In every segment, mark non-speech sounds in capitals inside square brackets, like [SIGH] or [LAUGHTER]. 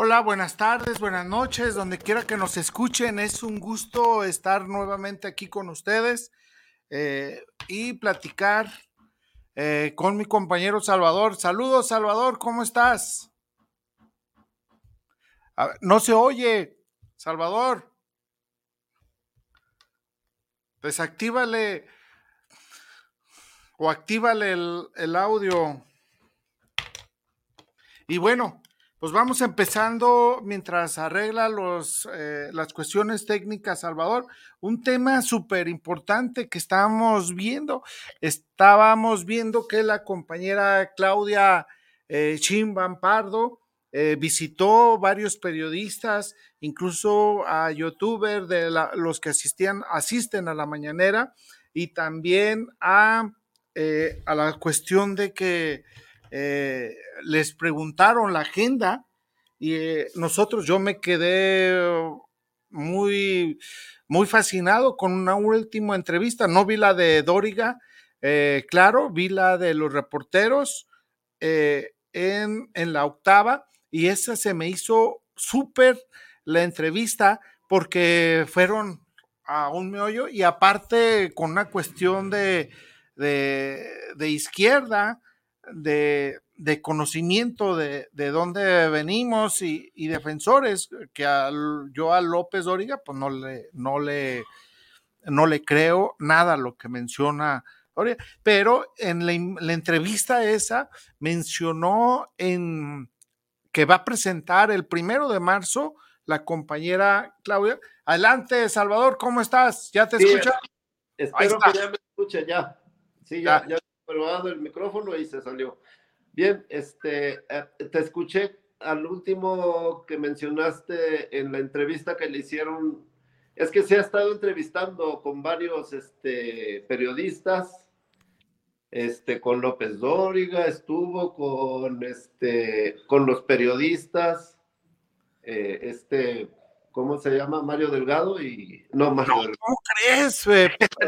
Hola, buenas tardes, buenas noches, donde quiera que nos escuchen. Es un gusto estar nuevamente aquí con ustedes eh, y platicar eh, con mi compañero Salvador. Saludos, Salvador, ¿cómo estás? No se oye, Salvador. Desactívale o actívale el audio. Y bueno, pues vamos empezando mientras arregla los, eh, las cuestiones técnicas, Salvador. Un tema súper importante que estábamos viendo. Estábamos viendo que la compañera Claudia eh, Chimban eh, visitó varios periodistas, incluso a youtubers de la- los que asistían, asisten a la mañanera y también a, eh, a la cuestión de que eh, les preguntaron la agenda y eh, nosotros, yo me quedé muy, muy fascinado con una última entrevista. No vi la de Dóriga, eh, claro, vi la de los reporteros en, en la octava y esa se me hizo súper la entrevista porque fueron a un meollo y aparte con una cuestión de, de, de izquierda, de, de conocimiento de, de, dónde venimos y, y defensores, que al, yo a López Dóriga, pues no le, no le, no le creo nada a lo que menciona Dóriga, pero en la, la entrevista esa mencionó en que va a presentar el primero de marzo la compañera Claudia. Adelante, Salvador, ¿cómo estás? ¿Ya te Sí, escuchas? Espero que ya me escuche ya. Sí, ya, probado el micrófono y se salió. Bien, este, eh, te escuché al último que mencionaste en la entrevista que le hicieron. Es que se ha estado entrevistando con varios este, periodistas, este, con López Dóriga, estuvo con, este, con los periodistas, eh, este, ¿cómo se llama? Mario Delgado y... No, Mario no, Delgado. ¿Cómo crees?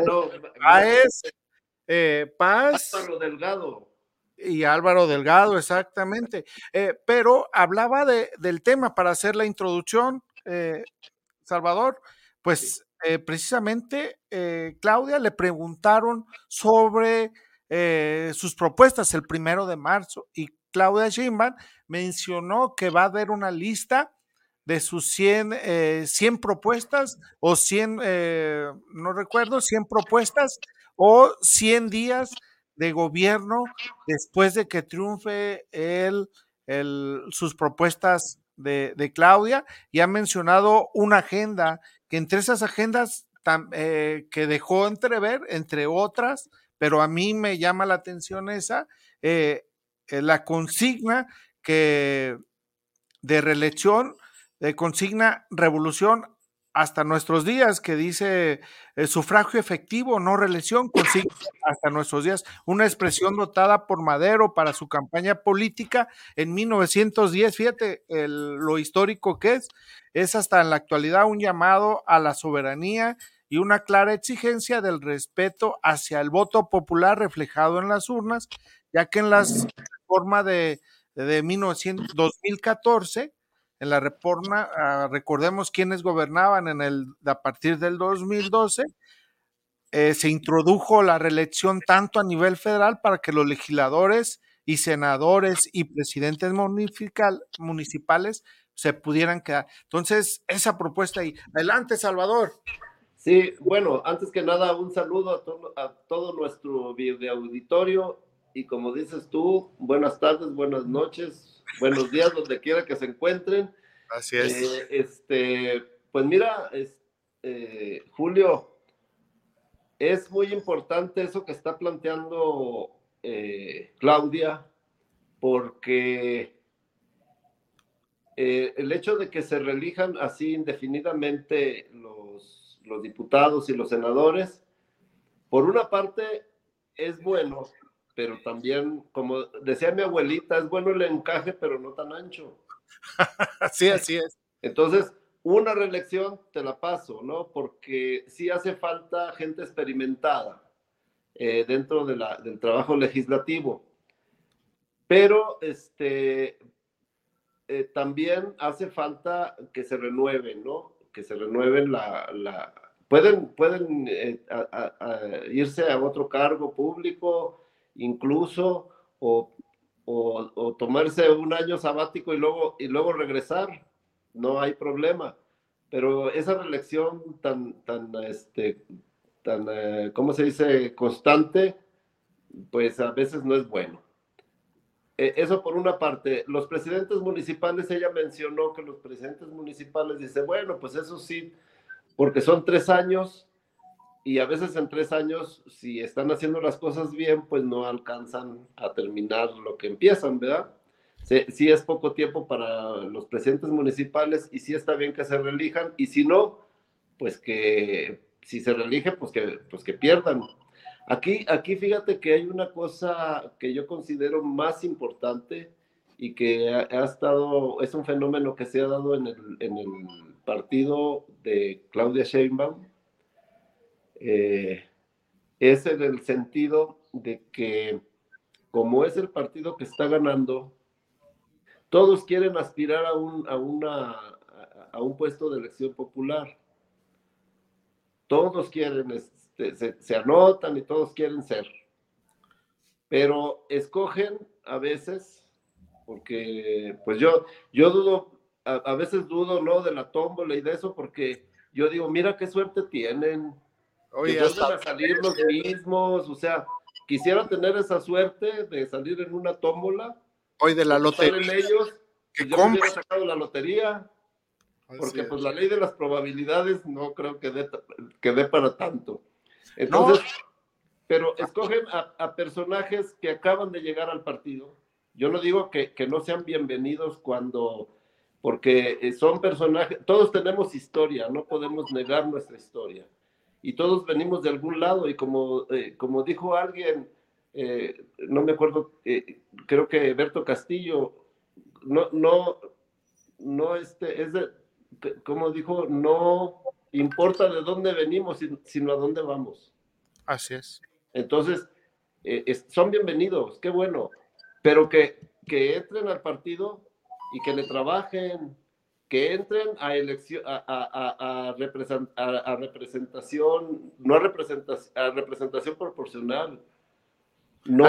No, [LAUGHS] Paz, eh, Paz. Álvaro Delgado. Y Álvaro Delgado, exactamente. Eh, pero hablaba de, del tema para hacer la introducción, eh, Salvador, pues eh, precisamente Claudia le preguntaron sobre eh, sus propuestas el primero de marzo y Claudia Sheinbaum mencionó que va a haber una lista de sus 100, eh, 100 propuestas o 100, eh, no recuerdo, 100 propuestas o 100 días de gobierno después de que triunfe el, el, sus propuestas de, Claudia y ha mencionado una agenda que entre esas agendas eh, que dejó entrever, entre otras, pero a mí me llama la atención esa, eh, la consigna que de reelección, de consigna revolución hasta nuestros días, que dice el sufragio efectivo, no reelección, consigna [LAUGHS] hasta nuestros días, una expresión dotada por Madero para su campaña política en 1910, fíjate el, lo histórico que es, es hasta en la actualidad un llamado a la soberanía y una clara exigencia del respeto hacia el voto popular reflejado en las urnas, ya que en las reforma de, de 1900, 2014, en la reforma, uh, recordemos quiénes gobernaban en el, a partir del 2012, eh, se introdujo la reelección tanto a nivel federal para que los legisladores y senadores y presidentes municipal, municipales se pudieran quedar. Entonces, esa propuesta ahí. Adelante, Salvador. Sí, bueno, antes que nada, un saludo a, to a todo nuestro video auditorio y como dices tú, buenas tardes, buenas noches, buenos días, donde quiera que se encuentren. Así es. Eh, este, pues mira, es, eh, Julio, es muy importante eso que está planteando eh, Claudia, porque el hecho de que se reelijan así indefinidamente los diputados y los senadores, por una parte es bueno, pero también, como decía mi abuelita, es bueno el encaje, pero no tan ancho. [LAUGHS] sí, así es. Entonces, una reelección te la paso, ¿no? Porque sí hace falta gente experimentada eh, dentro de la, del trabajo legislativo. Pero este, eh, también hace falta que se renueven, ¿no? Que se renueven la... la pueden pueden eh, irse a otro cargo público, incluso, o, o, tomarse un año sabático y luego, y luego regresar no hay problema. Pero esa reelección tan, tan, este, tan, eh, ¿cómo se dice?, constante, pues a veces no es bueno. E, eso por una parte. Los presidentes municipales, ella mencionó que los presidentes municipales dice, bueno, pues eso sí, porque son tres años y a veces en tres años, si están haciendo las cosas bien, pues no alcanzan a terminar lo que empiezan, ¿verdad? sí, es poco tiempo para los presidentes municipales y sí está bien que se reelijan y si no, pues que si se reelige, pues que, pues que pierdan. Aquí, aquí fíjate que hay una cosa que yo considero más importante y que ha, estado, es un fenómeno que se ha dado en el, en el partido de Claudia Sheinbaum. Eh, es en el sentido de que como es el partido que está ganando, todos quieren aspirar a un, a una, a un puesto de elección popular. Todos quieren, este, se, anotan y todos quieren ser. Pero escogen a veces, porque pues yo, yo dudo, a, veces dudo, ¿no? De la tómbola y de eso, porque yo digo, mira qué suerte tienen. Oye, que a salir los mismos, o sea, quisiera tener esa suerte de salir en una tómbola hoy de la lotería. ellos, que yo hubiera sacado la lotería, porque pues la ley de las probabilidades no creo que dé, que dé para tanto. Entonces, pero escogen a, personajes que acaban de llegar al partido. Yo no digo que, que no sean bienvenidos cuando, porque eh, son personajes, todos tenemos historia, no podemos negar nuestra historia. Y todos venimos de algún lado y como, eh, como dijo alguien, eh, no me acuerdo, eh, creo que Berto Castillo, no, no, no, este, es de, como dijo, no importa de dónde venimos, sino a dónde vamos. Así es. Entonces, eh, son bienvenidos, qué bueno, pero que, que entren al partido y que le trabajen, que entren a elección, a, a, a, representación, no a representación, a representación proporcional, no,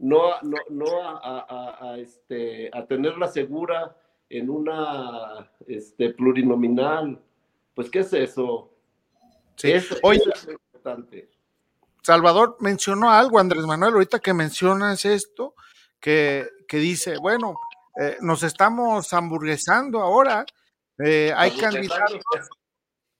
no, no, no a, a, este, a tenerla segura en una este, plurinominal. Pues, ¿qué es eso? Sí. Oye, importante. Salvador mencionó algo, Andrés Manuel, ahorita que mencionas esto, que, que dice, bueno, eh, nos estamos hamburguesando ahora, eh, hay candidatos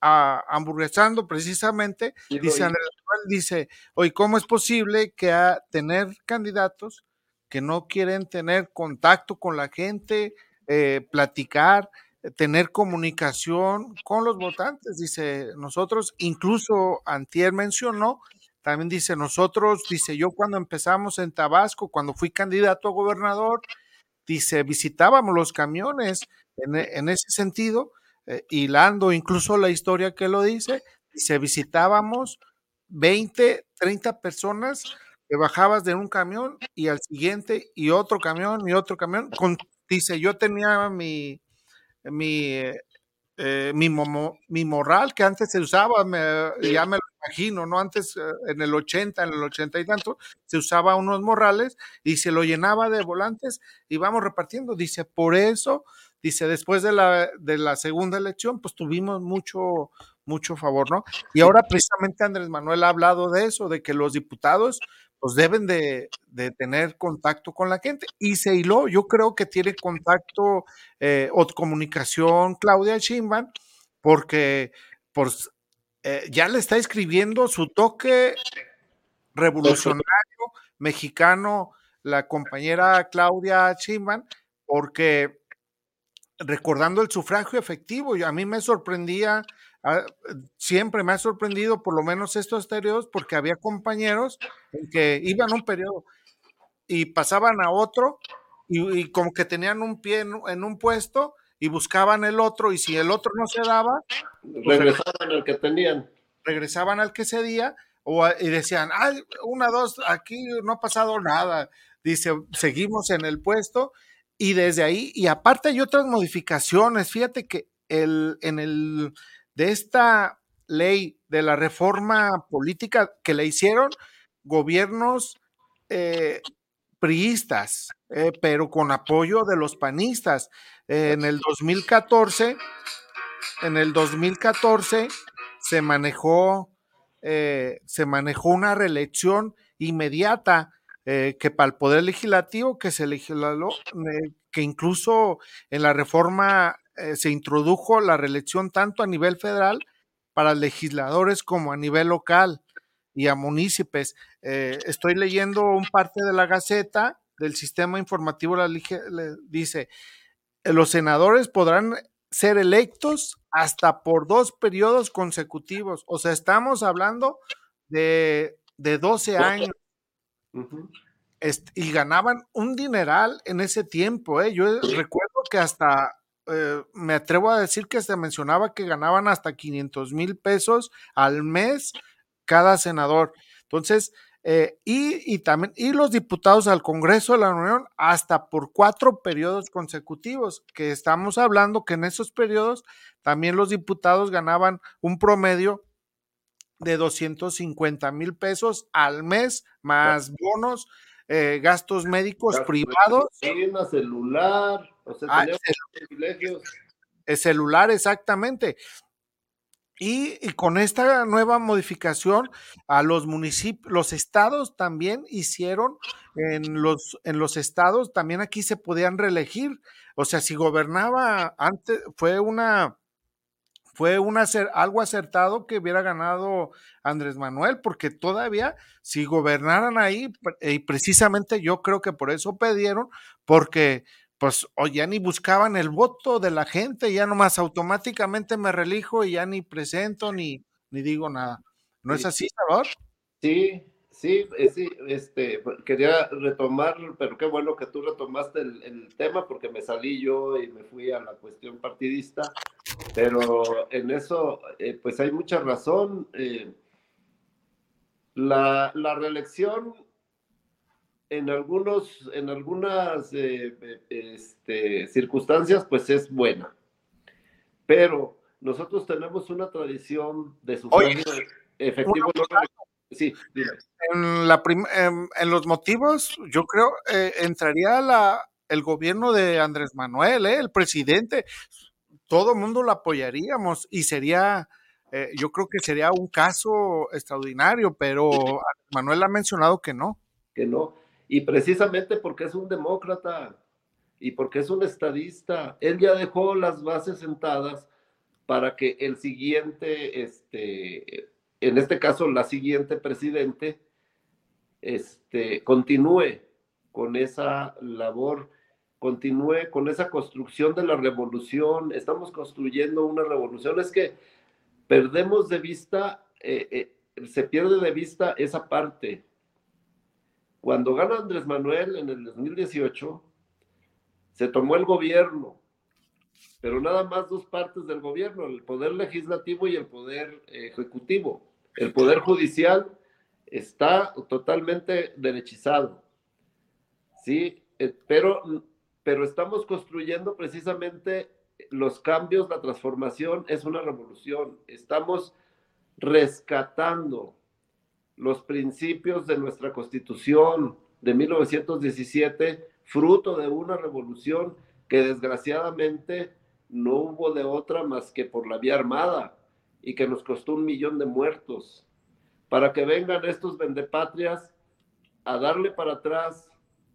a, hamburguesando precisamente, dice Andrés dice, oye, ¿cómo es posible que a tener candidatos que no quieren tener contacto con la gente, eh, platicar, tener comunicación con los votantes? Dice, nosotros, incluso Antier mencionó, también dice, nosotros, dice, yo cuando empezamos en Tabasco, cuando fui candidato a gobernador, dice, visitábamos los camiones en, en ese sentido, eh, hilando incluso la historia que lo dice, dice, visitábamos 20, 30 personas que bajabas de un camión y al siguiente y otro camión y otro camión. Con, dice, yo tenía mi, mi, eh, mi, mi, morral que antes se usaba, ya me lo imagino, ¿no? Antes, eh, en el 80, en el 80 y tanto, se usaba unos morrales y se lo llenaba de volantes y vamos repartiendo. Dice, por eso, dice, después de la, de la segunda elección, pues tuvimos mucho, mucho favor, ¿no? Y ahora precisamente Andrés Manuel ha hablado de eso, de que los diputados pues deben de, tener contacto con la gente. Y se hiló, yo creo que tiene contacto eh, o comunicación Claudia Sheinbaum, porque pues, eh, ya le está escribiendo su toque revolucionario mexicano la compañera Claudia Sheinbaum, porque recordando el sufragio efectivo. Y a mí me sorprendía, ah, siempre me ha sorprendido por lo menos estos periodos, porque había compañeros que iban un periodo y pasaban a otro y, como que tenían un pie en, un puesto y buscaban el otro y si el otro no se daba, pues regresaban al que tenían. Regresaban al que cedía o, y decían, ay, una, dos, aquí no ha pasado nada. Dice, seguimos en el puesto y desde ahí, y aparte hay otras modificaciones, fíjate que el, en el, de esta ley de la reforma política que le hicieron gobiernos eh, priistas, eh, pero con apoyo de los panistas. En el 2014, en el 2014 se manejó, eh, se manejó una reelección inmediata eh, que para el Poder Legislativo, que se legisló, que incluso en la reforma se introdujo la reelección tanto a nivel federal para legisladores como a nivel local y a municipios. Eh, estoy leyendo un parte de la Gaceta del sistema informativo, la, dice, los senadores podrán ser electos hasta por dos periodos consecutivos. O sea, estamos hablando de, de 12 años. y ganaban un dineral en ese tiempo. ¿eh? Yo recuerdo que hasta, eh, me atrevo a decir que se mencionaba que ganaban hasta 500 mil pesos al mes cada senador. Entonces, eh, y, también, y los diputados al Congreso de la Unión hasta por cuatro periodos consecutivos, que estamos hablando que en esos periodos también los diputados ganaban un promedio de 250 mil pesos al mes, más bonos, eh, gastos médicos privados. celular, o sea, ah, privilegios. El celular, exactamente. Y, con esta nueva modificación, a los municipios, los estados también hicieron, en los, en los estados también aquí se podían reelegir. O sea, si gobernaba antes, fue una, fue una, algo acertado que hubiera ganado Andrés Manuel, porque todavía si gobernaran ahí, y precisamente yo creo que por eso pidieron, porque pues o ya ni buscaban el voto de la gente, ya nomás automáticamente me relijo y ya ni presento ni, ni digo nada. ¿No es así, Salvador? Sí, sí, eh, sí, este, pues, quería retomar, pero qué bueno que tú retomaste el, tema porque me salí yo y me fui a la cuestión partidista, pero en eso, eh, pues hay mucha razón. Eh, la, la reelección en, algunos, en algunas eh, eh, este, circunstancias, pues es buena. Pero nosotros tenemos una tradición de sufragio efectivo. sí, En, la en, los motivos, yo creo, eh, entraría la, el gobierno de Andrés Manuel, el presidente. Todo el mundo lo apoyaríamos y sería, yo creo que sería un caso extraordinario, pero Manuel ha mencionado que no. Que no. Y precisamente porque es un demócrata y porque es un estadista, él ya dejó las bases sentadas para que el siguiente, este, en este caso la siguiente presidente, este, continúe con esa labor, continúe con esa construcción de la revolución. Estamos construyendo una revolución. Es que perdemos de vista, eh, eh, se pierde de vista esa parte cuando gana Andrés Manuel en el 2018, se tomó el gobierno, pero nada más dos partes del gobierno, el poder legislativo y el poder ejecutivo. El poder judicial está totalmente derechizado. Sí, eh, pero, pero estamos construyendo precisamente los cambios, la transformación es una revolución. Estamos rescatando los principios de nuestra constitución de 1917, fruto de una revolución que desgraciadamente no hubo de otra más que por la vía armada y que nos costó un millón de muertos, para que vengan estos vendepatrias a darle para atrás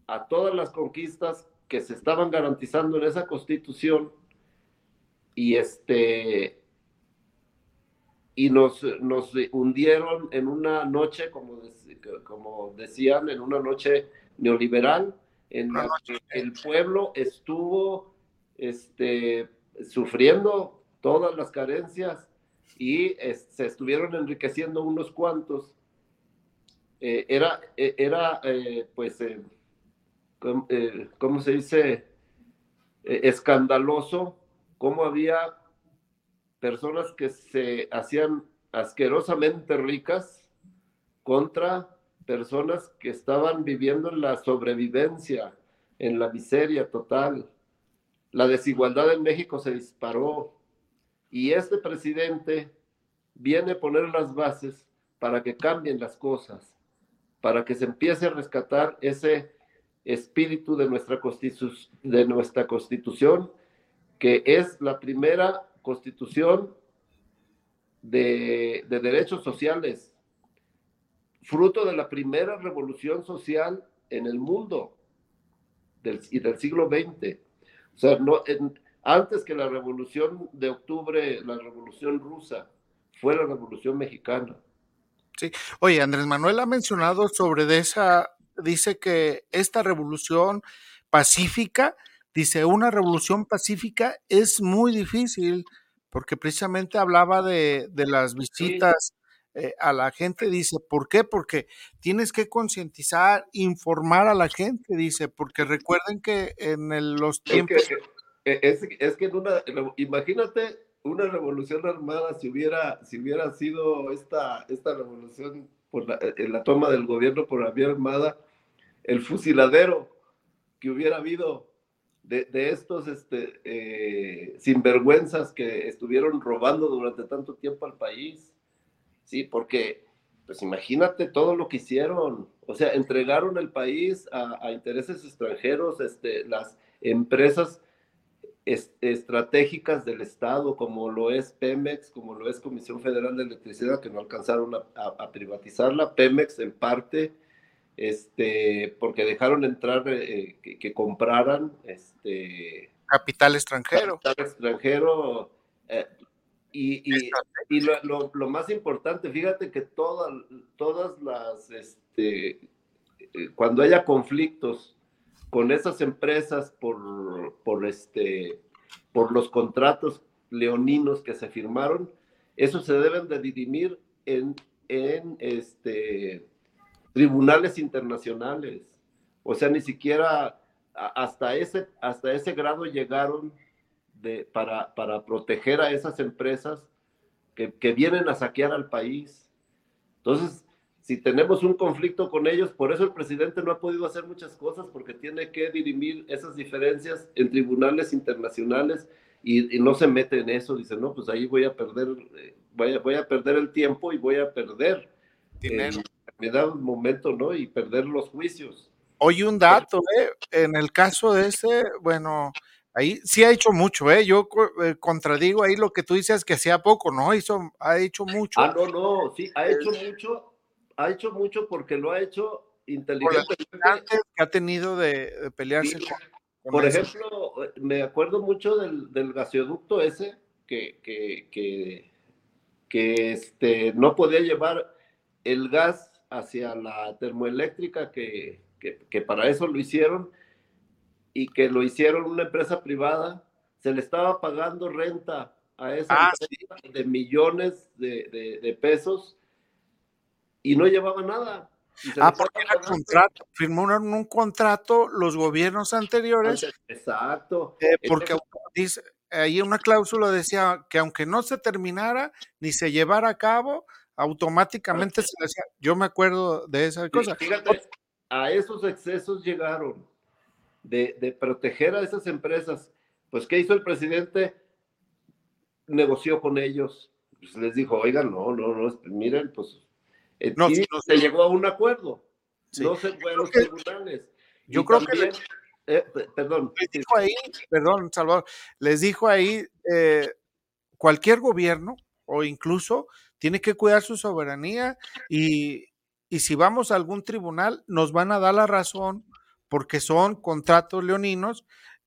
a todas las conquistas que se estaban garantizando en esa constitución y este y nos, nos hundieron en una noche, como, como decían, en una noche neoliberal, en la que el pueblo estuvo este, sufriendo todas las carencias y se estuvieron enriqueciendo unos cuantos. Eh, era, eh, era eh, pues, ¿cómo se dice? escandaloso cómo había personas que se hacían asquerosamente ricas contra personas que estaban viviendo en la sobrevivencia, en la miseria total. La desigualdad en México se disparó y este presidente viene a poner las bases para que cambien las cosas, para que se empiece a rescatar ese espíritu de nuestra, de nuestra constitución, que es la primera constitución de, derechos sociales, fruto de la primera revolución social en el mundo y del siglo XX. Antes que la revolución de octubre, la revolución rusa, fue la revolución mexicana. Sí. Oye, Andrés Manuel ha mencionado sobre esa, dice que esta revolución pacífica, dice, una revolución pacífica es muy difícil porque precisamente hablaba de, las visitas eh, a la gente, dice, ¿por qué? Porque tienes que concientizar, informar a la gente, dice, porque recuerden que en los tiempos... Es que, es, que en una, imagínate una revolución armada si hubiera, si hubiera sido esta, esta revolución por la, en la toma del gobierno por la vía armada, el fusiladero que hubiera habido de, estos este, eh, sinvergüenzas que estuvieron robando durante tanto tiempo al país. Sí, porque, pues imagínate todo lo que hicieron. O sea, entregaron el país a, intereses extranjeros, este, las empresas estratégicas del Estado, como lo es Pemex, como lo es Comisión Federal de Electricidad, que no alcanzaron a privatizarla. Pemex en parte este, porque dejaron entrar eh, que, compraran este, capital extranjero. Capital extranjero. Eh, y, y, lo, lo, más importante, fíjate que todas, todas las, este, eh, cuando haya conflictos con esas empresas por, por, este, por los contratos leoninos que se firmaron, eso se deben de dirimir en, en este, tribunales internacionales. O sea, ni siquiera hasta ese, hasta ese grado llegaron para, para proteger a esas empresas que, que vienen a saquear al país. Entonces, si tenemos un conflicto con ellos, por eso el presidente no ha podido hacer muchas cosas, porque tiene que dirimir esas diferencias en tribunales internacionales y, no se mete en eso. Dice, no, pues ahí voy a perder, eh, voy, a, voy a perder el tiempo y voy a perder dinero me da un momento, ¿no? Y perder los juicios. Oye, un dato, ¿eh? En el caso de ese, bueno, ahí sí ha hecho mucho, ¿eh? Yo eh, contradigo ahí lo que tú dices que hacía poco, ¿no? Hizo, ha hecho mucho. Ah, no, no, sí, ha hecho mucho, ha hecho mucho porque lo ha hecho inteligentemente. que ha tenido de, pelearse con, Por ejemplo, me acuerdo mucho del, del gasoducto ese que, que, que, que este, no podía llevar el gas hacia la termoeléctrica, que, que, para eso lo hicieron, y que lo hicieron una empresa privada, se le estaba pagando renta a esa ah, empresa de millones de, de, pesos y no llevaba nada. Ah, porque era contrato, firmaron un contrato los gobiernos anteriores. Exacto. Eh, porque dice, ahí una cláusula decía que aunque no se terminara ni se llevara a cabo, automáticamente se decía, yo me acuerdo de esa cosa. Fíjate, a esos excesos llegaron de, proteger a esas empresas. Pues, ¿qué hizo el presidente? Negoció con ellos. Pues, les dijo, oigan, no, no, no, miren, pues, eh, no, se llegó a un acuerdo. No se fue a los tribunales. Yo creo que... Eh, perdón. Les dijo ahí, perdón, Salvador, les dijo ahí, eh, cualquier gobierno o incluso tiene que cuidar su soberanía y, si vamos a algún tribunal nos van a dar la razón porque son contratos leoninos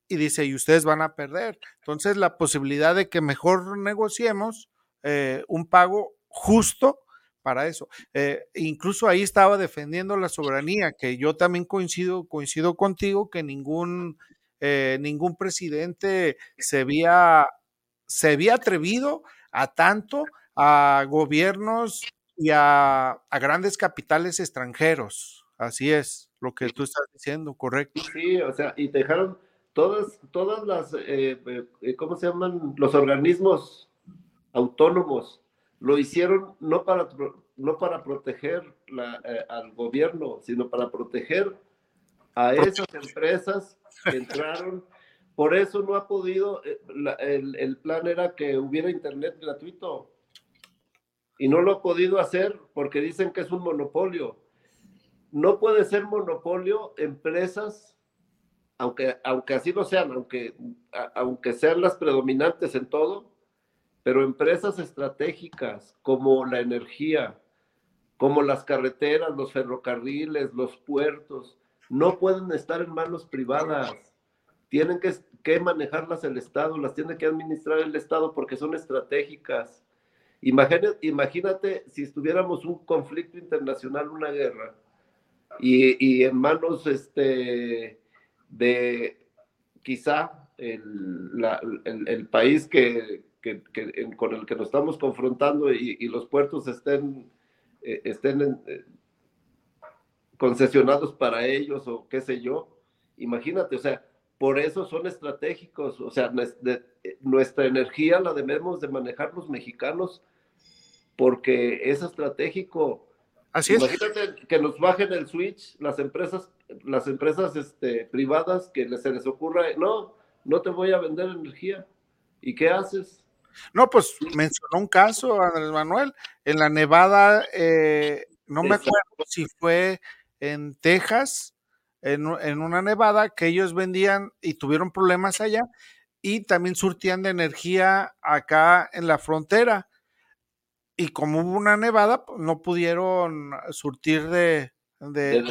y dice, y ustedes van a perder. Entonces la posibilidad de que mejor negociemos eh, un pago justo para eso. Eh, incluso ahí estaba defendiendo la soberanía, que yo también coincido, coincido contigo que ningún eh, ningún presidente se había, se había atrevido a tanto a gobiernos y a, a grandes capitales extranjeros. Así es lo que tú estás diciendo, correcto. Sí, o sea, y dejaron todas, todas las, eh, eh, ¿cómo se llaman? Los organismos autónomos. Lo hicieron no para, no para proteger la, eh, al gobierno, sino para proteger a esas empresas que entraron. Por eso no ha podido, el, el plan era que hubiera internet gratuito y no lo ha podido hacer porque dicen que es un monopolio. No puede ser monopolio empresas, aunque, aunque así lo sean, aunque, aunque sean las predominantes en todo, pero empresas estratégicas como la energía, como las carreteras, los ferrocarriles, los puertos, no pueden estar en manos privadas. Tienen que, que manejarlas el Estado, las tiene que administrar el Estado porque son estratégicas Imagínate, imagínate si estuviéramos un conflicto internacional, una guerra, y, en manos este, de quizá el, país que, con el que nos estamos confrontando y, los puertos estén, eh, estén eh, concesionados para ellos o qué sé yo. Imagínate, o sea, por eso son estratégicos, o sea, nuestra energía la debemos de manejar los mexicanos porque es estratégico. Así Imagínate que nos bajen el switch las empresas, las empresas este, privadas que se les ocurra, no, no te voy a vender energía. ¿Y qué haces? No, pues mencionó un caso, Andrés Manuel, en la Nevada, eh, no me acuerdo si fue en Texas, en, en, una nevada que ellos vendían y tuvieron problemas allá y también surtían de energía acá en la frontera y como hubo una nevada, pues, no pudieron surtir de, de,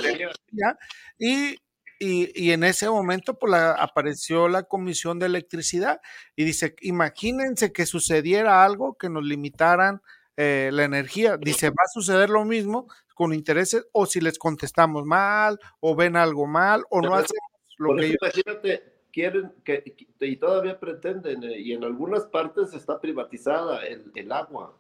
y, y, en ese momento pues, apareció la Comisión de Electricidad y dice, imagínense que sucediera algo que nos limitaran eh, la energía. Dice, va a suceder lo mismo con intereses o si les contestamos mal o ven algo mal o no hacemos lo que Imagínate, quieren que, y todavía pretenden, eh, y en algunas partes está privatizada el, el agua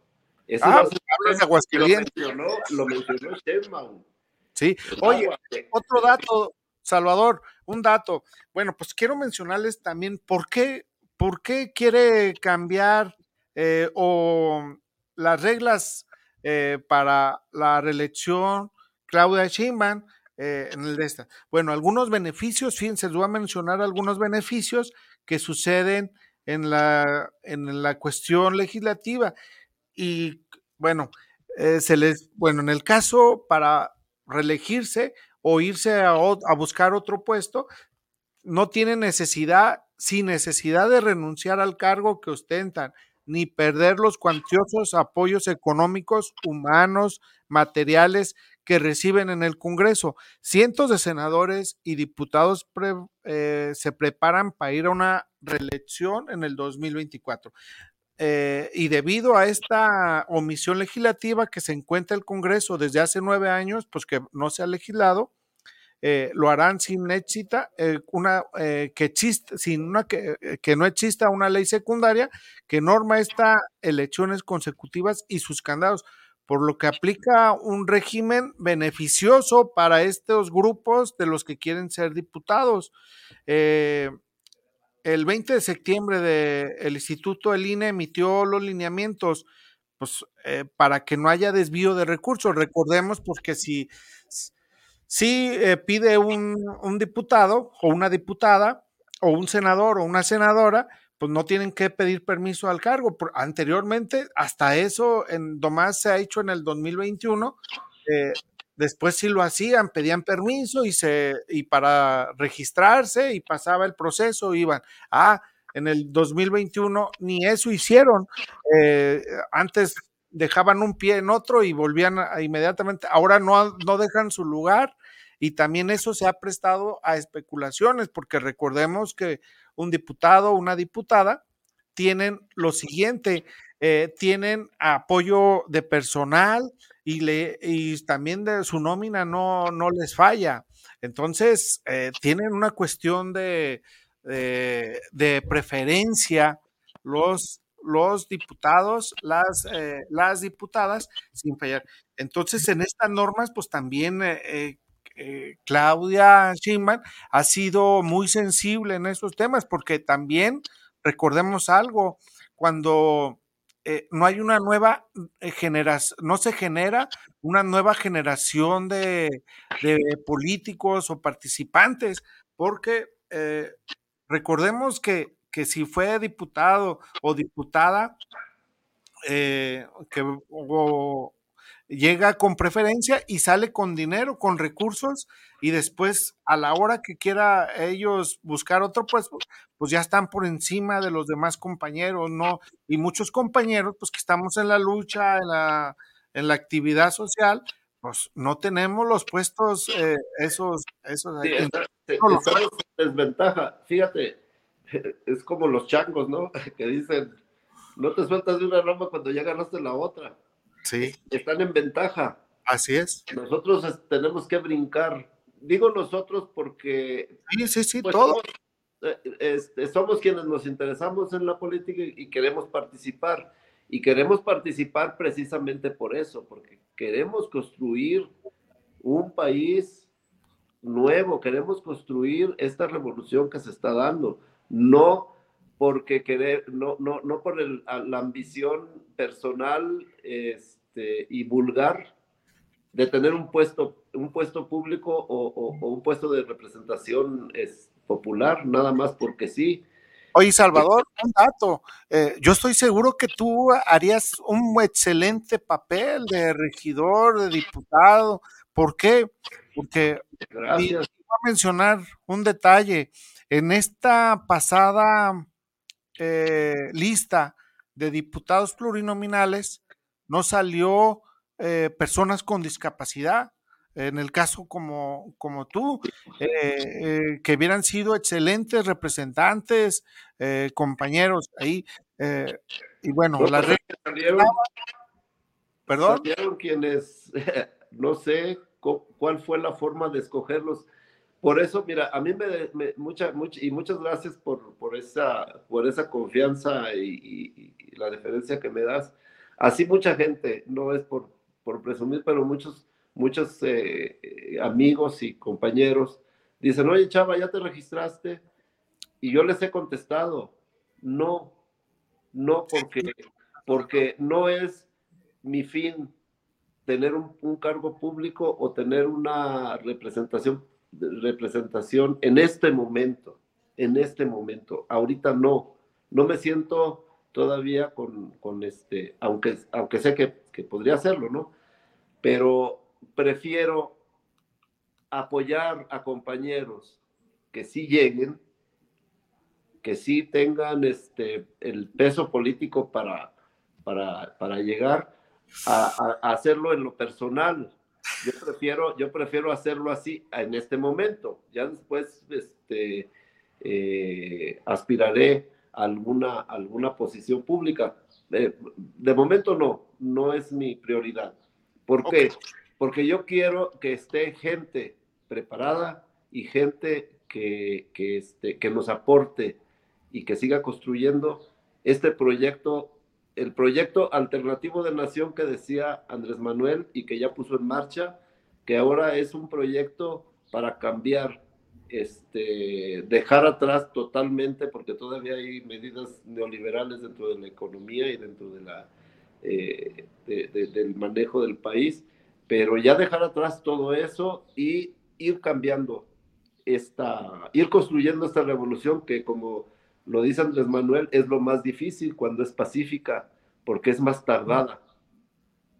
ah, pues, de Aguascalientes. Lo mencionó, lo Sí, oye, otro dato, Salvador, un dato. Bueno, pues quiero mencionarles también por qué, por qué quiere cambiar eh, o las reglas eh, para la reelección Claudia Sheinbaum eh, en el de esta. Bueno, algunos beneficios, fíjense, les voy a mencionar algunos beneficios que suceden en la, en la cuestión legislativa y bueno, eh, se les, bueno, en el caso para reelegirse o irse a, buscar otro puesto, no tienen necesidad, sin necesidad de renunciar al cargo que ostentan, ni perder los cuantiosos apoyos económicos, humanos, materiales que reciben en el Congreso. Cientos de senadores y diputados eh, se preparan para ir a una reelección en el 2024. Eh, y debido a esta omisión legislativa que se encuentra el Congreso desde hace nueve años, pues que no se ha legislado, eh, lo harán sin éxita, eh, una que exista, sin una que, que, no exista una ley secundaria que norma estas elecciones consecutivas y sus candados, por lo que aplica un régimen beneficioso para estos grupos de los que quieren ser diputados el 20 de septiembre de, el Instituto el INE emitió los lineamientos pues, eh, para que no haya desvío de recursos. Recordemos porque si, si eh, pide un, un, diputado o una diputada o un senador o una senadora, pues no tienen que pedir permiso al cargo. Anteriormente, hasta eso, en Domás se ha hecho en el 2021, eh, Después sí lo hacían, pedían permiso y se y para registrarse y pasaba el proceso, iban. Ah, en el 2021 ni eso hicieron. Eh, antes dejaban un pie en otro y volvían inmediatamente. Ahora no, no dejan su lugar y también eso se ha prestado a especulaciones, porque recordemos que un diputado o una diputada tienen lo siguiente, eh, tienen apoyo de personal, y, le, y también de su nómina no, no les falla. Entonces, eh, tienen una cuestión de, de preferencia los, los diputados, las, eh, las diputadas, sin fallar. Entonces, en estas normas, pues también eh, Claudia Schimman ha sido muy sensible en esos temas, porque también recordemos algo, cuando no hay una nueva generación, no se genera una nueva generación de, políticos o participantes, porque recordemos que, que, si fue diputado o diputada, eh, que llega con preferencia y sale con dinero, con recursos, y después a la hora que quiera ellos buscar otro puesto, pues ya están por encima de los demás compañeros, ¿no? Y muchos compañeros, pues que estamos en la lucha, en la, en la actividad social, pues no tenemos los puestos, eh, esos, esos sí, está, en desventaja. Fíjate, [LAUGHS] es como los changos, ¿no? [LAUGHS] Que dicen, no te sueltas de una rama cuando ya agarraste la otra. Sí. Están en ventaja. Así es. Nosotros tenemos que brincar. Digo nosotros porque... Sí, sí, sí, pues, todos. Somos, este, somos quienes nos interesamos en la política y queremos participar. Y queremos participar precisamente por eso, porque queremos construir un país nuevo, queremos construir esta revolución que se está dando, no porque querer, no, no, no por la ambición personal este, y vulgar de tener un puesto, un puesto público o, un puesto de representación es, popular, nada más porque sí, Oye, Salvador, un dato. Eh, yo estoy seguro que tú harías un excelente papel de regidor, de diputado. ¿Por qué? Porque voy a mencionar un detalle. En esta pasada eh, lista de diputados plurinominales no salió eh, personas con discapacidad en el caso como, como tú, eh, eh, que hubieran sido excelentes representantes, eh, compañeros ahí. y bueno, la red... Perdón. Salieron quienes, [LAUGHS] no sé cuál fue la forma de escogerlos. Por eso, mira, a mí me, mucha, mucha, y muchas gracias por, por, esa, por esa confianza y, y, la deferencia que me das. Así mucha gente, no es por, por presumir, pero muchos muchos eh, amigos y compañeros dicen, oye chava, ¿ya te registraste? Y yo les he contestado, no, no porque, porque no es mi fin tener un, cargo público o tener una representación, representación en este momento, en este momento. Ahorita no, no me siento todavía con, con este, aunque, aunque sé que, que podría hacerlo, ¿no? Pero prefiero apoyar a compañeros que sí lleguen, que sí tengan este, el peso político para, para, llegar a, hacerlo en lo personal. Yo prefiero, yo prefiero hacerlo así en este momento. Ya después este, eh, aspiraré a alguna, alguna posición pública. de momento no, no es mi prioridad. ¿Por qué? porque yo quiero que esté gente preparada y gente que, que, este, que nos aporte y que siga construyendo este proyecto, el proyecto alternativo de nación que decía Andrés Manuel y que ya puso en marcha, que ahora es un proyecto para cambiar, este, dejar atrás totalmente, porque todavía hay medidas neoliberales dentro de la economía y dentro de la, eh, del manejo del país, pero ya dejar atrás todo eso y ir cambiando esta, ir construyendo esta revolución que como lo dice Andrés Manuel, es lo más difícil cuando es pacífica, porque es más tardada.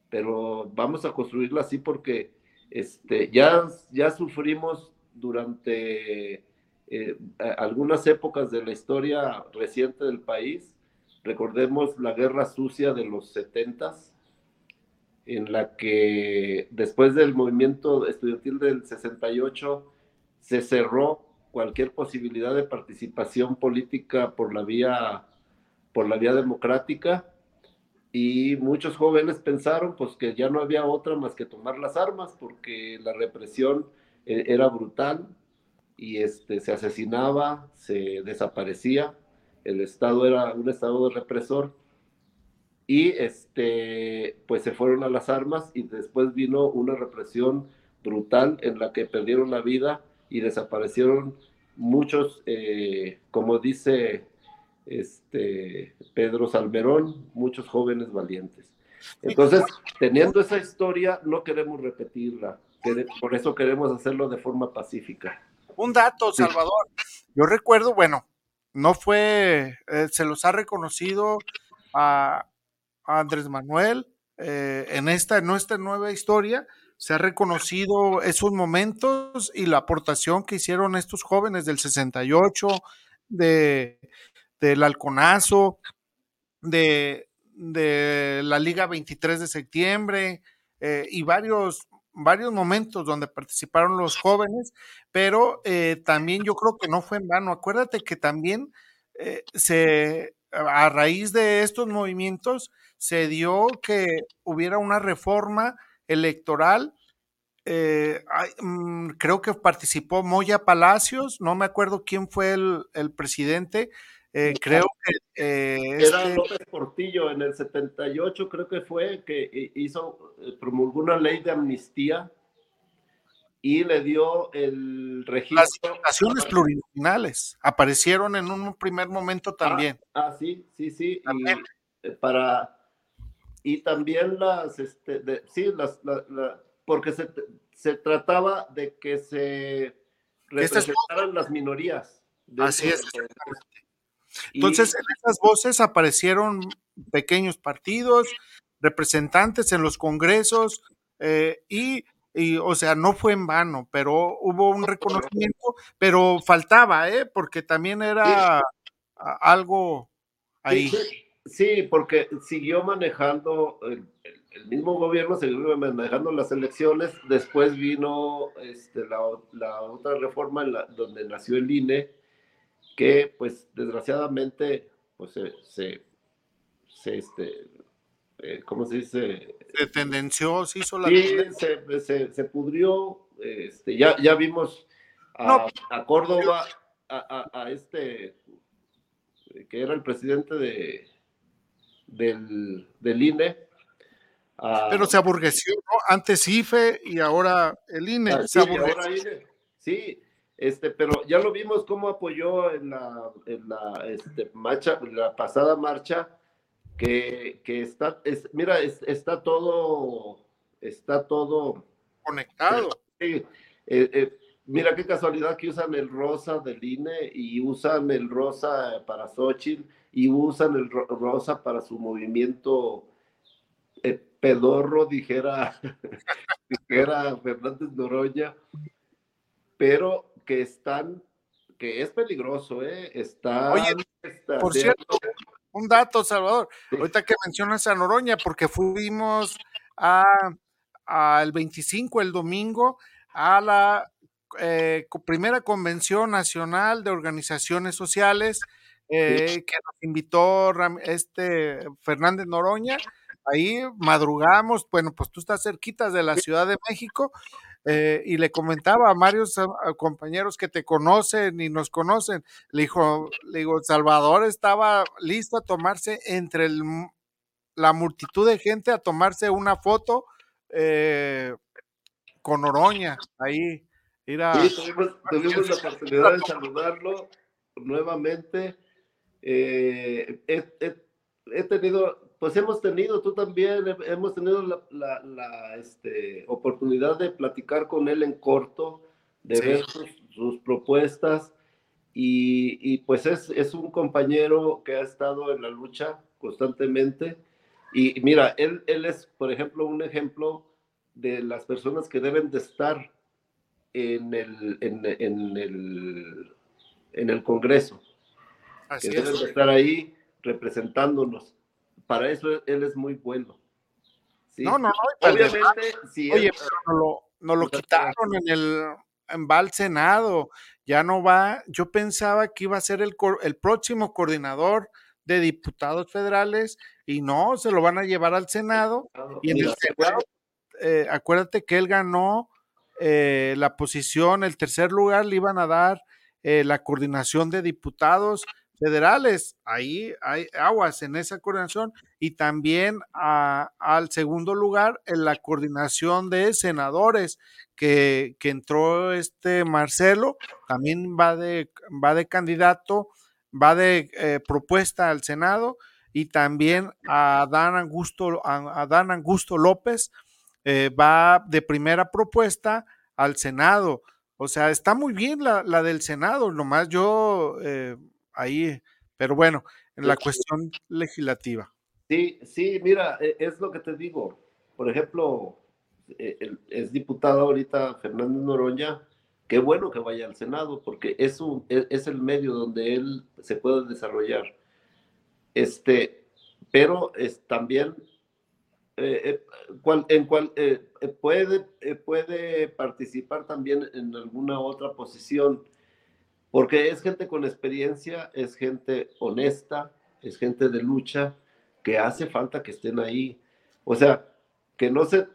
Pero vamos a construirla así porque este, ya, ya sufrimos durante eh, algunas épocas de la historia reciente del país. Recordemos la guerra sucia de los setentas, en la que después del movimiento estudiantil del 68 se cerró cualquier posibilidad de participación política por la vía por la vía democrática. Y muchos jóvenes pensaron pues que ya no había otra más que tomar las armas porque la represión eh, era brutal y este, se asesinaba, se desaparecía, el Estado era un Estado represor. Y este, pues se fueron a las armas y después vino una represión brutal en la que perdieron la vida y desaparecieron muchos, eh, como dice este, Pedro Salmerón, muchos jóvenes valientes. Entonces, teniendo esa historia, no queremos repetirla, por eso queremos hacerlo de forma pacífica. Un dato, Salvador. Yo recuerdo, bueno, no fue, eh, se los ha reconocido a, Andrés Manuel eh, en esta, en nuestra nueva historia, se ha reconocido esos momentos y la aportación que hicieron estos jóvenes del 68, de, del Halconazo, de, de la Liga 23 de septiembre eh, y varios, varios momentos donde participaron los jóvenes, pero eh, también yo creo que no fue en vano. Acuérdate que también eh, se, a raíz de estos movimientos se dio que hubiera una reforma electoral. Mm, creo que participó Moya Palacios, no me acuerdo quién fue el, el presidente, eh, creo que... Eh, Era este López Portillo en el 78, creo que fue, que hizo, eh, promulgó una ley de amnistía y le dio el registro. Las diputaciones plurinacionales aparecieron en un primer momento ah, también. Ah, sí, sí, sí. Y, para, y también las, este, sí, las, porque se, se, trataba de que se representaran las minorías. Así es. Entonces, en esas voces aparecieron pequeños partidos, representantes en los congresos eh, y, o sea, no fue en vano, pero hubo un reconocimiento, pero faltaba, ¿eh? Porque también era algo ahí. Sí, porque siguió manejando, el, mismo gobierno siguió manejando las elecciones, después vino este, la, otra reforma donde nació el INE, que pues desgraciadamente pues se, se, este, eh, ¿cómo se dice? Se tendenció, se hizo la sí, se, se, pudrió, este, ya, ya vimos a, a Córdoba, a, a, este, que era el presidente de, del, del INE. Pero se aburguesió, ¿no? Antes IFE y ahora el INE. Ah, se INE. Sí, este, pero ya lo vimos cómo apoyó en la, en la este, marcha, la pasada marcha, que, que está, es, mira, está todo, está todo conectado. Sí, eh, eh, mira qué casualidad que usan el rosa del INE y usan el rosa para Xochitl y usan el rosa para su movimiento eh, pedorro, dijera, [LAUGHS] dijera Fernández Noroña, pero que están, que es peligroso, ¿eh? Está. Oye, por cierto, un dato, Salvador. Ahorita que mencionas a Noroña, porque fuimos a al 25, el domingo, a la eh, primera convención nacional de organizaciones sociales eh, que nos invitó este Fernández Noroña. Ahí madrugamos, bueno, pues tú estás cerquita de la Ciudad de México, eh, y le comentaba a varios compañeros que te conocen y nos conocen, le dijo, le digo, Salvador estaba listo a tomarse entre la multitud de gente a tomarse una foto eh, con Oroña, ahí. Sí, tuvimos, la oportunidad de saludarlo nuevamente. Eh, he tenido pues hemos tenido, tú también, hemos tenido la, este, oportunidad de platicar con él en corto, de ver sus, propuestas. Y, pues es, un compañero que ha estado en la lucha constantemente. Y mira, él, él es, por ejemplo, un ejemplo de las personas que deben de estar en el, en, el, en el Congreso, que deben de estar ahí representándonos para eso él es muy bueno. No, no, no. Obviamente. Oye, pero no lo, quitaron en el en va al Senado, ya no va. Yo pensaba que iba a ser el, el próximo coordinador de diputados federales y no, se lo van a llevar al Senado. Y en el Senado, eh, acuérdate que él ganó eh, la posición, el tercer lugar le iban a dar eh, la coordinación de diputados federales. Ahí hay aguas en esa coordinación y también al segundo lugar en la coordinación de senadores que, que, entró este Marcelo, también va de, va de candidato, va de eh, propuesta al Senado y también a Dan Augusto, a, Dan Augusto López eh, va de primera propuesta al Senado. O sea, está muy bien la, la del Senado, nomás yo eh, ahí, pero bueno, en la cuestión legislativa. Sí, sí, mira, e, es lo que te digo. Por ejemplo, e, es diputado ahorita Fernández Noroña, qué bueno que vaya al Senado, porque es, un, e, es el medio donde él se puede desarrollar. Este, pero es también eh, eh, en cual, eh, puede, puede participar también en alguna otra posición, porque es gente con experiencia, es gente honesta, es gente de lucha, que hace falta que estén ahí. O sea, que no se,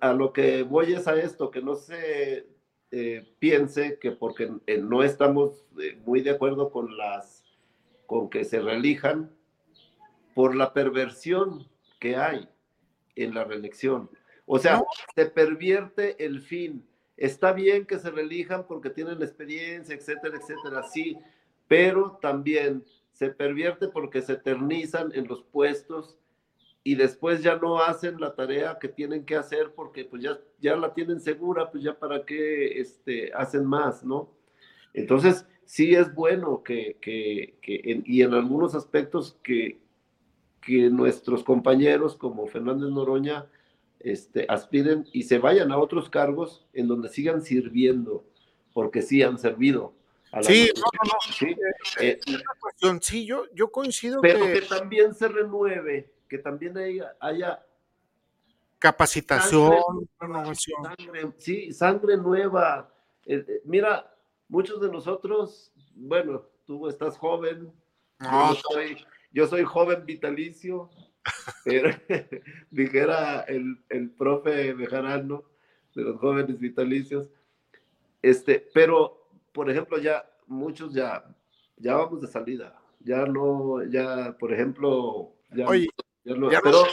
a lo que voy es a esto, que no se piense que porque no estamos muy de acuerdo con las, con que se reelijan, por la perversión que hay en la reelección. O sea, se pervierte el fin. Está bien que se reelijan porque tienen experiencia, etcétera, etcétera, sí, pero también se pervierte porque se eternizan en los puestos y después ya no hacen la tarea que tienen que hacer porque pues ya, ya la tienen segura, pues ya para qué este, hacen más, ¿no? Entonces, sí es bueno que, que, que y en algunos aspectos que, que nuestros compañeros como Fernández Noroña este, aspiren y se vayan a otros cargos en donde sigan sirviendo, porque sí han servido. sí, no, no, no. Sí, eh, cuestión, sí yo, yo coincido pero que... también se renueve, que también haya, capacitación, renovación. sí, sangre nueva. Eh, eh, mira, muchos de nosotros, bueno, tú estás joven, no, yo soy yo soy joven vitalicio, pero, [LAUGHS] dijera el, el profe Bejarano de los jóvenes vitalicios. Este, pero, por ejemplo, ya muchos ya, ya vamos de salida. Ya no, ya, por ejemplo, ya, Oye, ya no, pero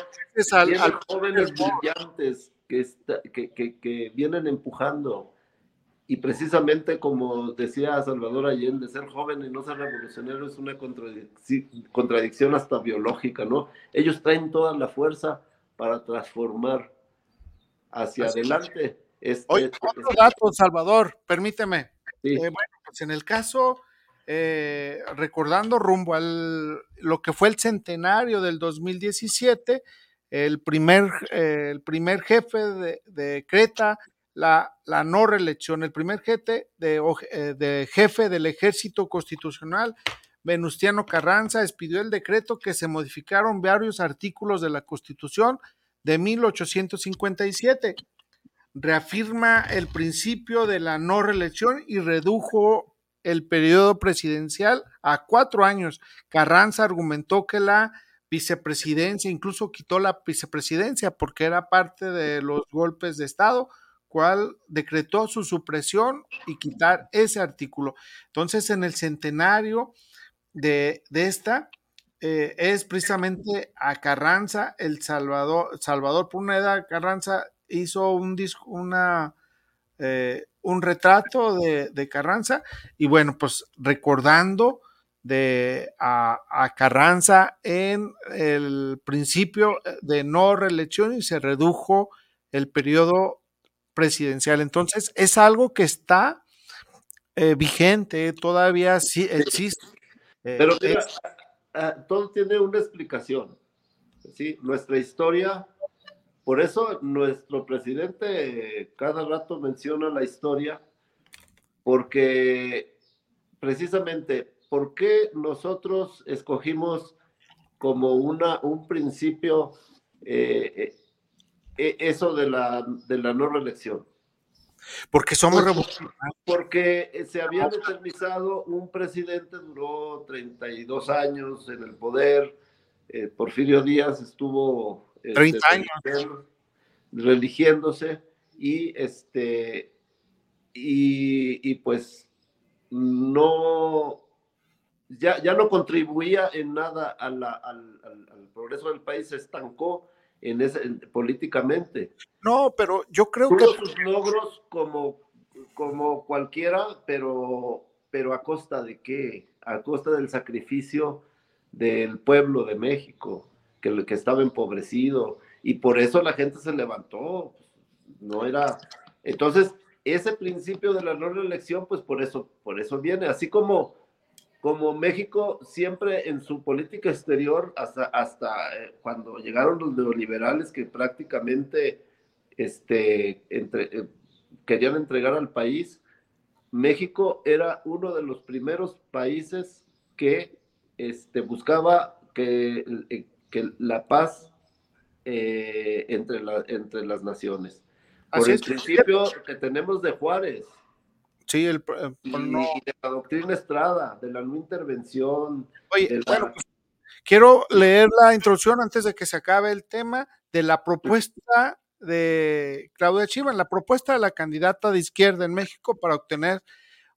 al, jóvenes brillantes que, que, que, que vienen empujando y precisamente como decía Salvador Allende, ser joven y no ser revolucionario es una contradicción hasta biológica, ¿no? Ellos traen toda la fuerza para transformar hacia adelante. Este, Oye, este, otro dato, Salvador, permíteme. Eh, bueno, pues en el caso, eh, recordando rumbo al lo que fue el centenario del 2017, el primer, eh, el primer jefe de, de Creta la, no reelección. El primer jefe, eh, de jefe del ejército constitucional, Venustiano Carranza, expidió el decreto que se modificaron varios artículos de la Constitución de 1857. Reafirma el principio de la no reelección y redujo el periodo presidencial a cuatro años. Carranza argumentó que la vicepresidencia, incluso quitó la vicepresidencia porque era parte de los golpes de Estado, cual decretó su supresión y quitar ese artículo. Entonces, en el centenario de, esta, eh, es precisamente a Carranza, el Salvador, Salvador Puneda Carranza hizo un una, eh, un retrato de, Carranza y bueno, pues recordando de a, a, Carranza en el principio de no reelección y se redujo el periodo presidencial. Entonces, es algo que está eh, vigente, todavía sí existe. Eh, Pero mira, todo tiene una explicación. ¿sí? Nuestra historia, por eso nuestro presidente cada rato menciona la historia, porque precisamente, ¿por qué nosotros escogimos como una, un principio eh, eso de la, de la no reelección. Porque somos Porque se había eternizado un presidente, duró 32 años en el poder. Eh, Porfirio Díaz estuvo 30 este, años religiéndose y este y, y pues no, ya, ya no contribuía en nada a la, al, al, al, progreso del país, se estancó en ese, políticamente. No, pero yo creo Tuvo que... sus logros como, como cualquiera, pero, pero a costa de qué? A costa del sacrificio del pueblo de México, que, que estaba empobrecido, y por eso la gente se levantó. No era. Entonces, ese principio de la no reelección, pues por eso, por eso viene. Así como, como México siempre en su política exterior, hasta, hasta eh, cuando llegaron los neoliberales que prácticamente este, entre, eh, querían entregar al país, México era uno de los primeros países que este, buscaba que, eh, que la paz eh, entre, la, entre las naciones. Por Así el es. principio que tenemos de Juárez Sí, el, eh, y, no. y de la doctrina Estrada, de la no intervención. Oye, la- bueno, pues, quiero leer la introducción antes de que se acabe el tema de la propuesta de Claudia Chivan, la propuesta de la candidata de izquierda en México para obtener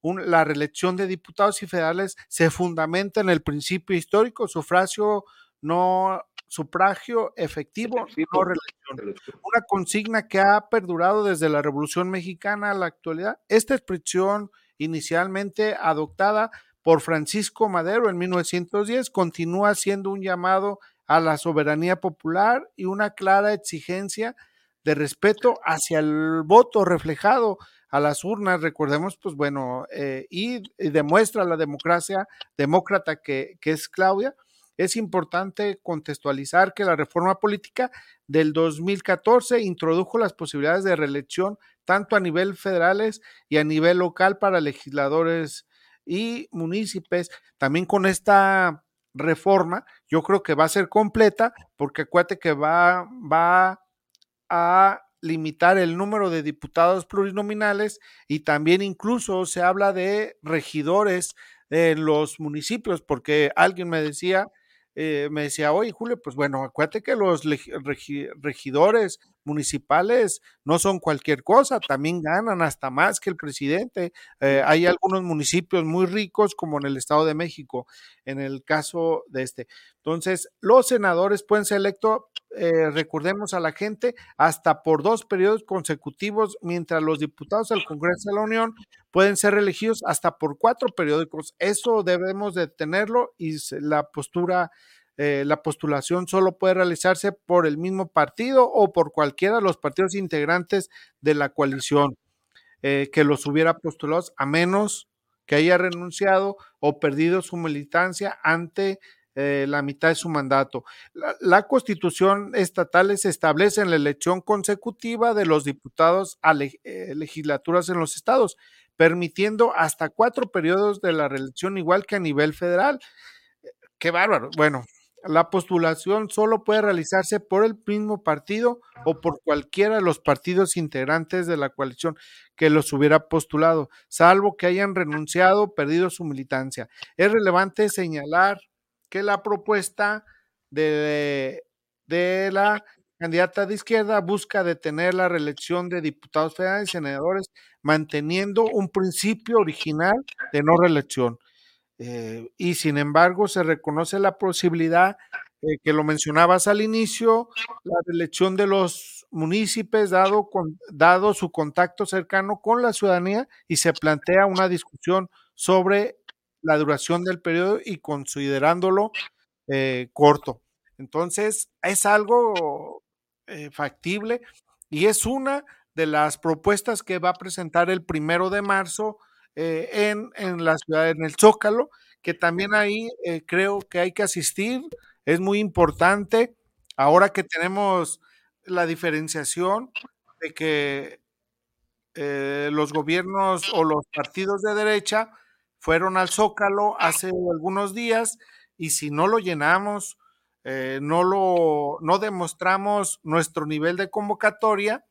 un- la reelección de diputados y federales se fundamenta en el principio histórico, sufragio no sufragio efectivo, Efectivo. no reelección una consigna que ha perdurado desde la Revolución Mexicana a la actualidad. Esta expresión inicialmente adoptada por Francisco Madero en 1910 continúa siendo un llamado a la soberanía popular y una clara exigencia de respeto hacia el voto reflejado a las urnas, recordemos, pues bueno, eh, y, y, demuestra la democracia demócrata que, que es Claudia. Es importante contextualizar que la reforma política del 2014 introdujo las posibilidades de reelección tanto a nivel federales y a nivel local para legisladores y municipios. También con esta reforma, yo creo que va a ser completa, porque acuérdate que va, va a limitar el número de diputados plurinominales y también incluso se habla de regidores en los municipios, porque alguien me decía, eh, me decía, oye Julio, pues bueno, acuérdate que los regi regidores municipales no son cualquier cosa, también ganan hasta más que el presidente. Eh, hay algunos municipios muy ricos, como en el Estado de México, en el caso de este. Entonces, los senadores pueden ser electos, eh, recordemos a la gente, hasta por dos periodos consecutivos, mientras los diputados del Congreso de la Unión pueden ser elegidos hasta por cuatro periódicos. Eso debemos de tenerlo y la postura eh, la postulación solo puede realizarse por el mismo partido o por cualquiera de los partidos integrantes de la coalición eh, que los hubiera postulados, a menos que haya renunciado o perdido su militancia ante eh, la mitad de su mandato. La, constitución estatal establece la elección consecutiva de los diputados a eh, legislaturas en los estados, permitiendo hasta cuatro periodos de la reelección igual que a nivel federal. Qué bárbaro. Bueno, la postulación solo puede realizarse por el mismo partido o por cualquiera de los partidos integrantes de la coalición que los hubiera postulado, salvo que hayan renunciado o perdido su militancia. Es relevante señalar que la propuesta de, de la candidata de izquierda busca detener la reelección de diputados federales y senadores, manteniendo un principio original de no reelección. Eh, y sin embargo, se reconoce la posibilidad que lo mencionabas al inicio, la reelección de los municipios, dado, con, dado su contacto cercano con la ciudadanía, y se plantea una discusión sobre la duración del periodo y considerándolo eh, corto. Entonces, es algo eh, factible y es una de las propuestas que va a presentar el primero de marzo eh, en, en, la ciudad, en el Zócalo, que también ahí eh, creo que hay que asistir, es muy importante, ahora que tenemos la diferenciación de que eh, los gobiernos o los partidos de derecha fueron al Zócalo hace algunos días y si no lo llenamos, no lo no demostramos nuestro nivel de convocatoria,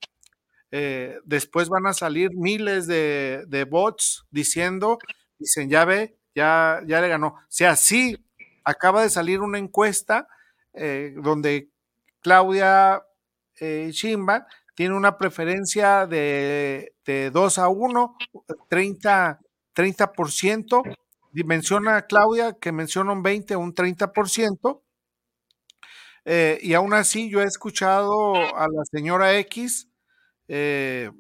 eh, después van a salir miles de, bots diciendo, dicen, ya ve, ya, ya le ganó. O sea, sí, acaba de salir una encuesta eh, donde Claudia eh, Shimba tiene una preferencia de, de 2 a 1, 30, 30%. Menciona Claudia que menciona un 20 o un 30%. Eh, y aún así yo he escuchado a la señora X eh,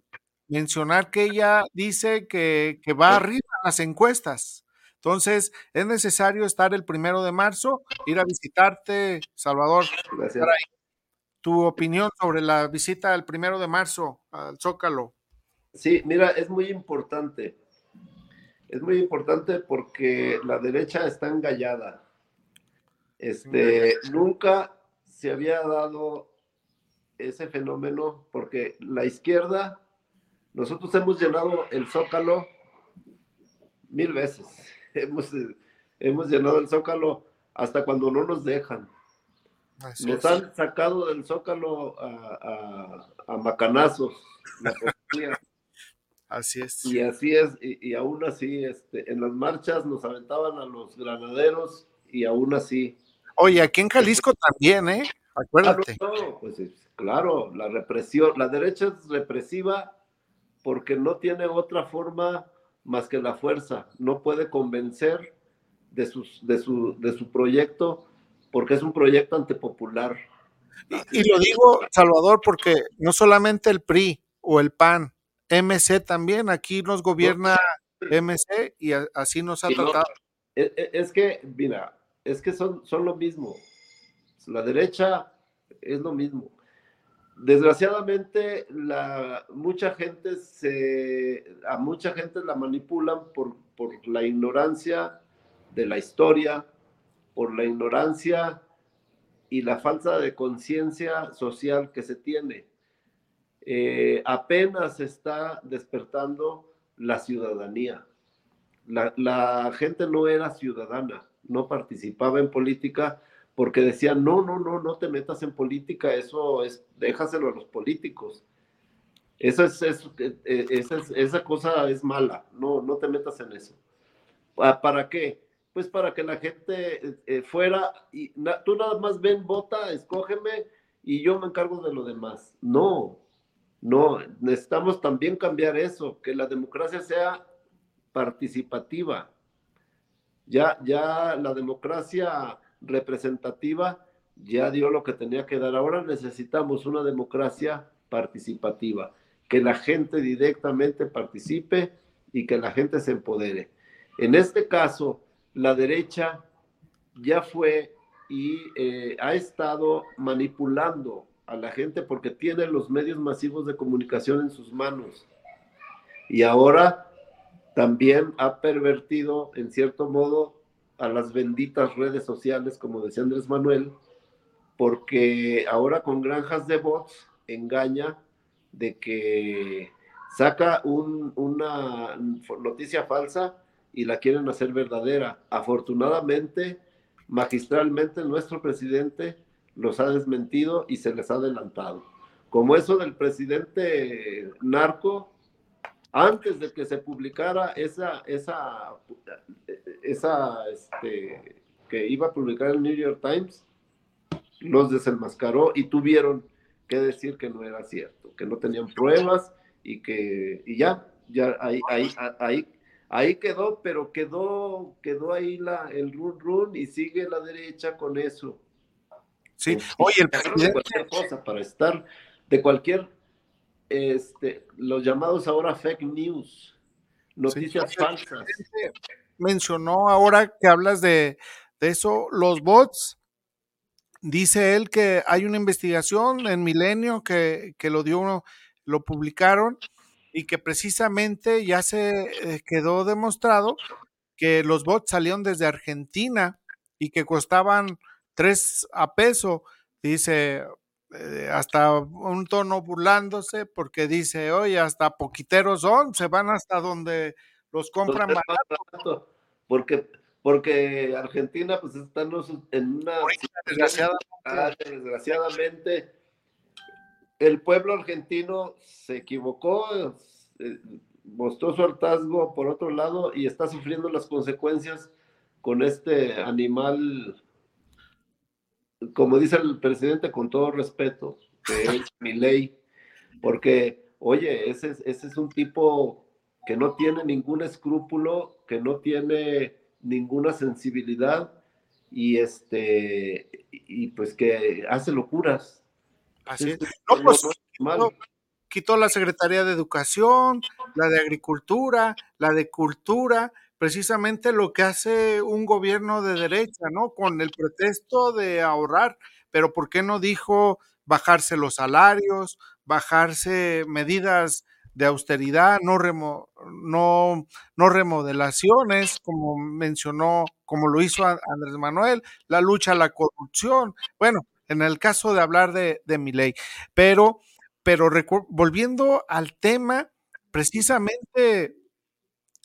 mencionar que ella dice que, que va arriba en las encuestas. Entonces, es necesario estar el primero de marzo, ir a visitarte, Salvador. Gracias. Tu opinión sobre la visita del primero de marzo al Zócalo. Sí, mira, es muy importante. Es muy importante porque la derecha está engallada. Este, nunca se había dado ese fenómeno porque la izquierda, nosotros hemos llenado el Zócalo mil veces. [LAUGHS] Hemos, hemos llenado el Zócalo hasta cuando no nos dejan. Así Nos es. han sacado del Zócalo a, a- a macanazos. la. Así es. Y así es, y, y aún así, este, en las marchas nos aventaban a los granaderos y aún así. Oye, aquí en Jalisco también, ¿eh? Ah, Acuérdate. no, no, pues es- claro, la represión, la derecha es represiva porque no tiene otra forma más que la fuerza, no puede convencer de, sus, de, su, de su proyecto porque es un proyecto antipopular. Y, y lo digo, Salvador, porque no solamente el PRI o el PAN, MC también, aquí nos gobierna MC y a- así nos ha tratado. Es, es- es que, mira, es que son, son lo mismo. La derecha es lo mismo. Desgraciadamente, la, mucha gente se, a mucha gente la manipulan por, por la ignorancia de la historia, por la ignorancia y la falta de conciencia social que se tiene. Eh, apenas está despertando la ciudadanía. La, la gente no era ciudadana, no participaba en política porque decían, no, no, no, no te metas en política, eso es, déjaselo a los políticos. Eh, eh, esa, es- esa cosa es mala, no, no te metas en eso. ¿Pa- ¿Para qué? Pues para que la gente eh, eh, fuera y tú nada más ven, vota, escógeme y yo me encargo de lo demás. No, no, necesitamos también cambiar eso, que la democracia sea participativa. Ya, ya la democracia representativa ya dio lo que tenía que dar. Ahora necesitamos una democracia participativa, que la gente directamente participe y que la gente se empodere. En este caso, la derecha ya fue y eh, ha estado manipulando a la gente porque tiene los medios masivos de comunicación en sus manos. Y ahora también ha pervertido, en cierto modo, a las benditas redes sociales, como decía Andrés Manuel, porque ahora con granjas de bots engaña de que saca un- una noticia falsa y la quieren hacer verdadera. Afortunadamente, magistralmente, nuestro presidente los ha desmentido y se les ha adelantado. Como eso del presidente narco, antes de que se publicara esa, esa, esa, este, que iba a publicar el New York Times, los desenmascaró y tuvieron que decir que no era cierto, que no tenían pruebas y que, y ya, ya ahí, ahí, ahí, ahí quedó, pero quedó, quedó ahí la, el run run y sigue la derecha con eso. Sí. Oye, el de presidente, cualquier cosa para estar de cualquier este los llamados ahora fake news noticias Sí. falsas mencionó ahora que hablas de, de eso, los bots. Dice él que hay una investigación en Milenio que, que lo dio, lo publicaron y que precisamente ya se eh, quedó demostrado que los bots salieron desde Argentina y que costaban 3 a peso. Dice, eh, hasta un tono burlándose porque dice, oye, hasta poquiteros son, se van hasta donde los compran barato, porque porque Argentina pues está en una desgraciadamente. Ah, desgraciadamente el pueblo argentino se equivocó eh, mostró su hartazgo por otro lado y está sufriendo las consecuencias con este animal como dice el presidente con todo respeto que es [LAUGHS] mi ley Porque, oye, ese, es- ese es un tipo que no tiene ningún escrúpulo, que no tiene ninguna sensibilidad y este y pues que hace locuras. Así es. No, pues, no, quitó la Secretaría de Educación, la de Agricultura, la de Cultura, precisamente lo que hace un gobierno de derecha, ¿no? Con el pretexto de ahorrar, pero ¿por qué no dijo bajarse los salarios, bajarse medidas de austeridad, no, remo- no, remodelaciones, como mencionó, como lo hizo Andrés Manuel, la lucha a la corrupción? Bueno, en el caso de hablar de, de mi ley, pero pero volviendo al tema, precisamente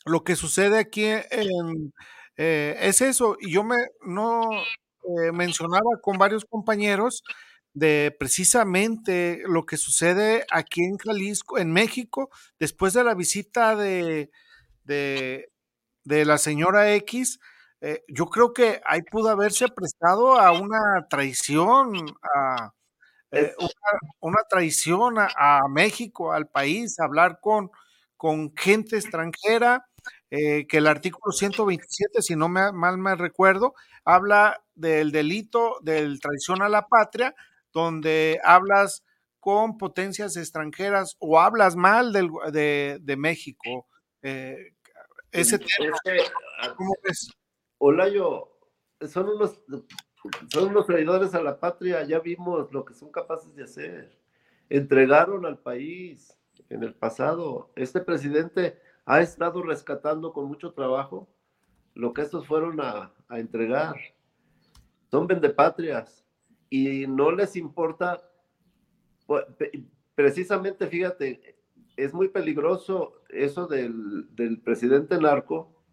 lo que sucede aquí en, eh, es eso, y yo me no eh, mencionaba con varios compañeros de precisamente lo que sucede aquí en Jalisco, en México, después de la visita de, de, de la señora X, eh, yo creo que ahí pudo haberse prestado a una traición, a, eh, una, una traición a, a México, al país, hablar con, con gente extranjera, eh, que el artículo 127, si no me, mal me recuerdo, habla del delito del traición a la patria, donde hablas con potencias extranjeras o hablas mal del, de, de México. Eh, ese tema, es que, ah, ¿cómo ves? Olayo, son unos, son unos traidores a la patria, ya vimos lo que son capaces de hacer. Entregaron al país en el pasado. Este presidente ha estado rescatando con mucho trabajo lo que estos fueron a, a entregar. Son vendepatrias y no les importa, pues, precisamente, fíjate, es muy peligroso eso del, del presidente narco,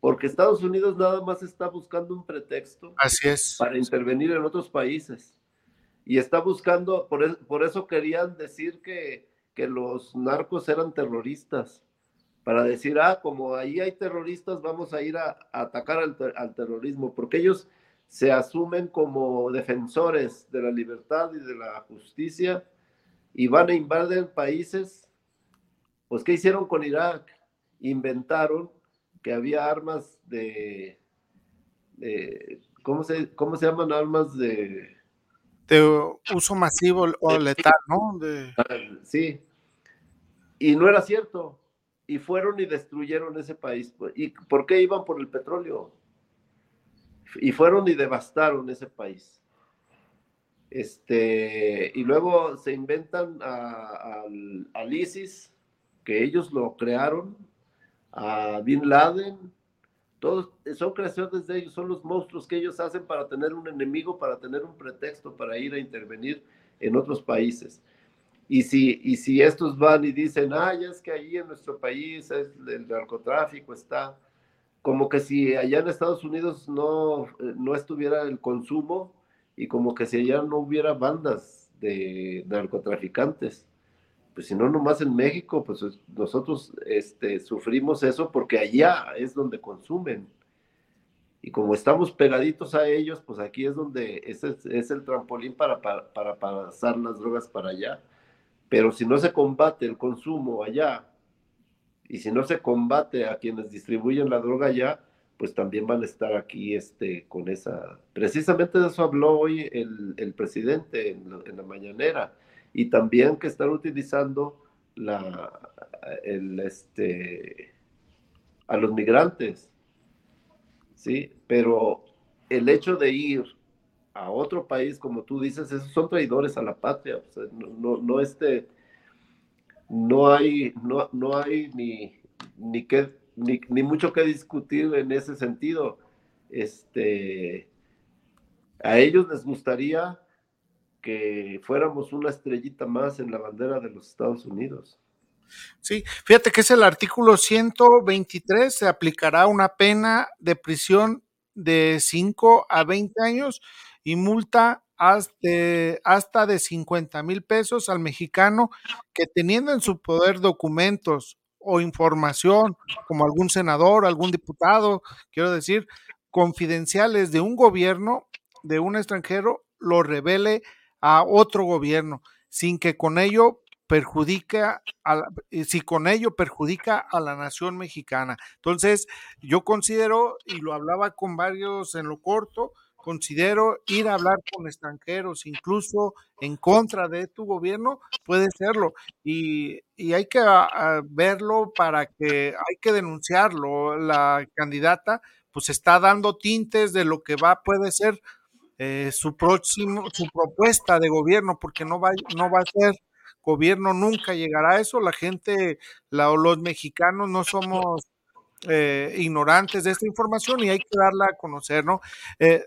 porque Estados Unidos nada más está buscando un pretexto Así es. para intervenir en otros países. Y está buscando, por, el- por eso querían decir que, que los narcos eran terroristas, para decir, ah, como ahí hay terroristas, vamos a ir a, a atacar al, al terrorismo, porque ellos se asumen como defensores de la libertad y de la justicia y van a invadir países. Pues, ¿qué hicieron con Irak? Inventaron que había armas de, de- ¿cómo, se, ¿cómo se llaman armas de... De uso masivo o letal, ¿no? De, Sí. Y no era cierto. Y fueron y destruyeron ese país. ¿Y por qué iban por el petróleo? Y fueron y devastaron ese país. Este, y luego se inventan a- al, al ISIS, que ellos lo crearon, a Bin Laden, todos son creaciones de ellos, son los monstruos que ellos hacen para tener un enemigo, para tener un pretexto para ir a intervenir en otros países. Y si, y si estos van y dicen, ah, ya es que allí en nuestro país es, el narcotráfico está, como que si allá en Estados Unidos no, eh, no estuviera el consumo y como que si allá no hubiera bandas de narcotraficantes. Pues si no, nomás en México, pues es- nosotros este, sufrimos eso porque allá es donde consumen. Y como estamos pegaditos a ellos, pues aquí es donde es, es el trampolín para, para, para pasar las drogas para allá. Pero si no se combate el consumo allá y si no se combate a quienes distribuyen la droga allá, pues también van a estar aquí este, con esa... Precisamente de eso habló hoy el, el presidente en la, mañanera y también que están utilizando la, el, este, a los migrantes, ¿sí? Pero el hecho de ir a otro país, como tú dices, esos son traidores a la patria, no, no, no, este, no hay, no, no hay ni, ni, que, ni, ni mucho que discutir en ese sentido. Este, a ellos les gustaría que fuéramos una estrellita más en la bandera de los Estados Unidos. Sí, fíjate que es el artículo 123, se aplicará una pena de prisión de 5 a 20 años y multa hasta, de 50 mil pesos al mexicano que teniendo en su poder documentos o información, como algún senador, algún diputado, quiero decir, confidenciales de un gobierno, de un extranjero, lo revele a otro gobierno, sin que con ello perjudica, a si con ello perjudica a la nación mexicana. Entonces, yo considero, y lo hablaba con varios en lo corto, considero ir a hablar con extranjeros, incluso en contra de tu gobierno, puede serlo. Y, hay que verlo para que, hay que denunciarlo. La candidata pues está dando tintes de lo que va, puede ser eh, su próximo, su propuesta de gobierno, porque no va, no va a ser gobierno, nunca llegará a eso. La gente, los mexicanos no somos eh, ignorantes de esta información y hay que darla a conocer, ¿no? Eh,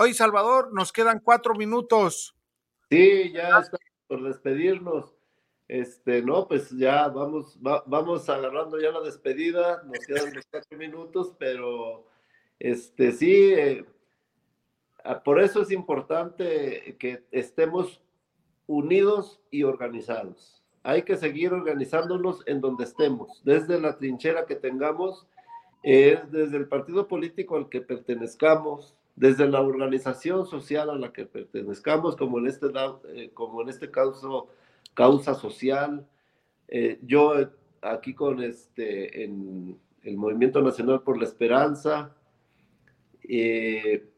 hoy, Salvador, nos quedan cuatro minutos. Sí, ya está por despedirnos. Este, no, pues ya vamos, vamos agarrando ya la despedida, nos quedan cuatro minutos, pero este sí, Ah, por eso es importante que estemos unidos y organizados. Hay que seguir organizándonos en donde estemos, desde la trinchera que tengamos, desde el partido político al que pertenezcamos, desde la organización social a la que pertenezcamos, como en este, eh, este caso, causa social. Eh, yo aquí con este, el Movimiento Nacional por la Esperanza, eh,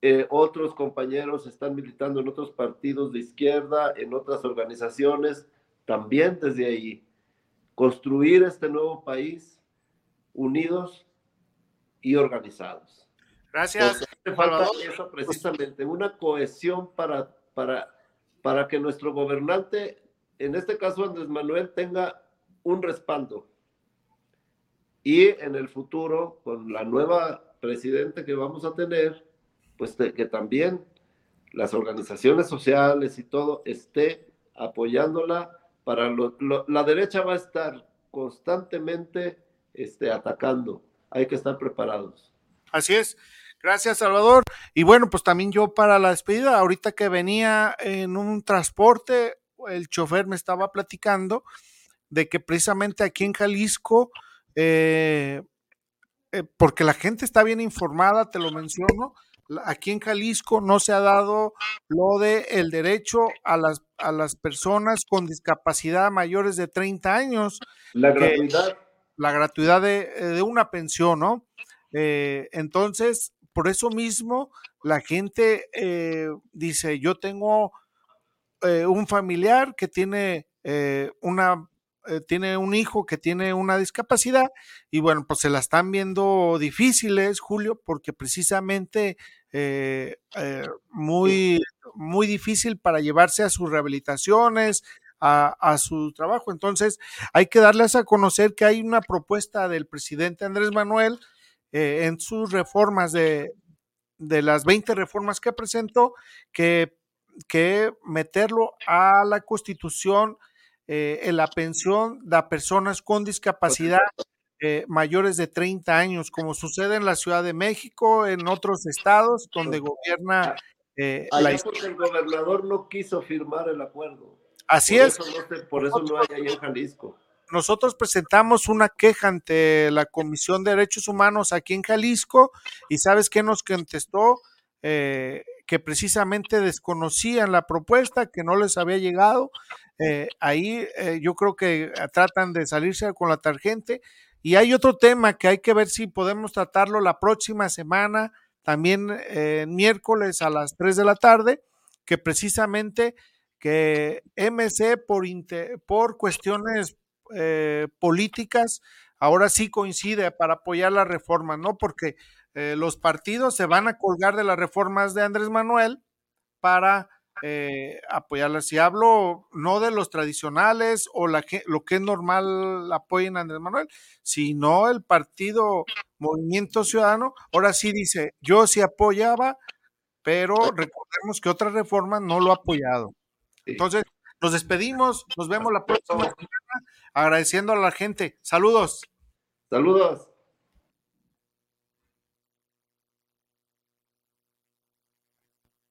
eh, otros compañeros están militando en otros partidos de izquierda, en otras organizaciones, también desde ahí. Construir este nuevo país unidos y organizados. Gracias. falta eso precisamente, una cohesión para, para, para que nuestro gobernante, en este caso Andrés Manuel, tenga un respaldo. Y en el futuro, con la nueva presidente que vamos a tener, pues que también las organizaciones sociales y todo esté apoyándola para la derecha va a estar constantemente este, atacando. Hay que estar preparados. Así es. Gracias, Salvador. Y bueno, pues también yo para la despedida, ahorita que venía en un transporte, el chofer me estaba platicando de que precisamente aquí en Jalisco, eh, eh, porque la gente está bien informada, te lo menciono, aquí en Jalisco no se ha dado lo de el derecho a las, a las personas con discapacidad mayores de 30 años. La gratuidad. La gratuidad de, de una pensión, ¿no? Eh, entonces, por eso mismo, la gente eh, dice, yo tengo un familiar que tiene una eh, tiene un hijo que tiene una discapacidad y bueno, pues se la están viendo difíciles, Julio, porque precisamente eh, eh, muy, muy difícil para llevarse a sus rehabilitaciones, a, su trabajo. Entonces, hay que darles a conocer que hay una propuesta del presidente Andrés Manuel en sus reformas de, de las 20 reformas que presentó, que, que meterlo a la constitución eh, en la pensión de personas con discapacidad eh, mayores de 30 años, como sucede en la Ciudad de México, en otros estados donde gobierna eh, la porque el gobernador no quiso firmar el acuerdo. Así es. por eso no hay ahí en Jalisco. Nosotros presentamos una queja ante la Comisión de Derechos Humanos aquí en Jalisco y ¿sabes qué nos contestó? Eh, que precisamente desconocían la propuesta, que no les había llegado. Eh, ahí eh, yo creo que tratan de salirse con la tarjeta. Y hay otro tema que hay que ver si podemos tratarlo la próxima semana, también eh, miércoles a las 3 de la tarde, que precisamente que MC por, por cuestiones políticas ahora sí coincide para apoyar la reforma, ¿no? Porque eh, los partidos se van a colgar de las reformas de Andrés Manuel para eh, apoyarlas. Si hablo no de los tradicionales o la que, lo que es normal apoyen a Andrés Manuel, sino el partido Movimiento Ciudadano, ahora sí dice, yo sí apoyaba, pero recordemos que otra reforma no lo ha apoyado. Entonces, nos despedimos, nos vemos la próxima semana, agradeciendo a la gente. Saludos. Saludos.